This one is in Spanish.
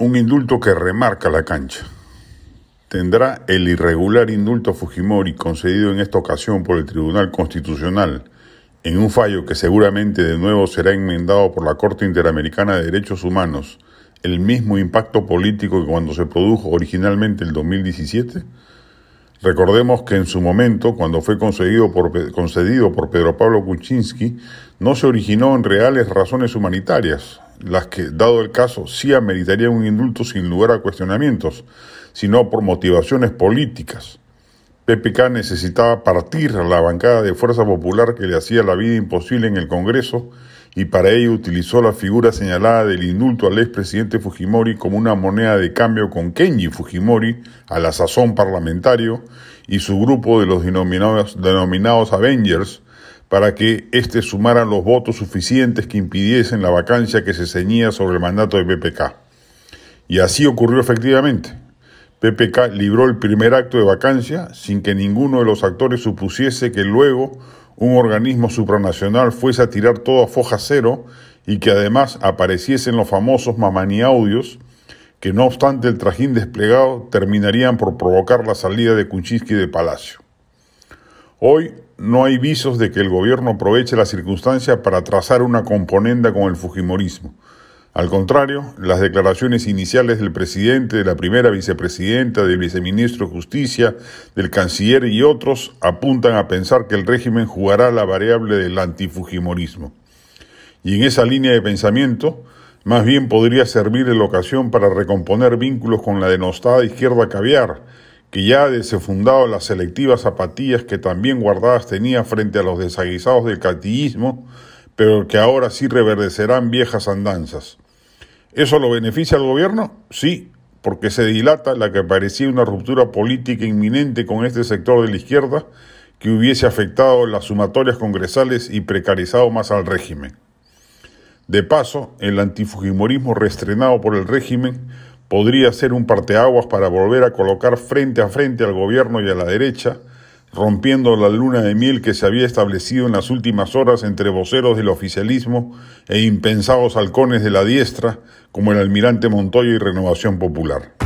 un indulto que remarca la cancha. Tendrá el irregular indulto a Fujimori concedido en esta ocasión por el Tribunal Constitucional, en un fallo que seguramente de nuevo será enmendado por la Corte Interamericana de Derechos Humanos, el mismo impacto político que cuando se produjo originalmente el 2017? Recordemos que en su momento, cuando fue concedido por, concedido por Pedro Pablo Kuczynski, no se originó en reales razones humanitarias, las que, dado el caso, sí ameritarían un indulto sin lugar a cuestionamientos, sino por motivaciones políticas. PPK necesitaba partir la bancada de Fuerza Popular que le hacía la vida imposible en el Congreso y para ello utilizó la figura señalada del indulto al expresidente Fujimori como una moneda de cambio con Kenji Fujimori, a la sazón parlamentario, y su grupo de los denominados, denominados Avengers, para que éste sumara los votos suficientes que impidiesen la vacancia que se ceñía sobre el mandato de PPK. Y así ocurrió efectivamente. PPK libró el primer acto de vacancia sin que ninguno de los actores supusiese que luego un organismo supranacional fuese a tirar todo a foja cero y que además apareciesen los famosos mamani audios que no obstante el trajín desplegado terminarían por provocar la salida de Kuczynski de Palacio. Hoy no hay visos de que el gobierno aproveche la circunstancia para trazar una componenda con el Fujimorismo. Al contrario, las declaraciones iniciales del presidente, de la primera vicepresidenta, del viceministro de Justicia, del canciller y otros apuntan a pensar que el régimen jugará la variable del antifujimorismo. Y en esa línea de pensamiento, más bien podría servir la ocasión para recomponer vínculos con la denostada izquierda caviar, que ya desenfundado las selectivas zapatillas que también guardadas tenía frente a los desaguisados del catillismo, pero que ahora sí reverdecerán viejas andanzas. ¿Eso lo beneficia al gobierno? Sí, porque se dilata la que parecía una ruptura política inminente con este sector de la izquierda que hubiese afectado las sumatorias congresales y precarizado más al régimen. De paso, el antifujimorismo reestrenado por el régimen podría ser un parteaguas para volver a colocar frente a frente al gobierno y a la derecha rompiendo la luna de miel que se había establecido en las últimas horas entre voceros del oficialismo e impensados halcones de la diestra como el almirante Montoya y Renovación Popular.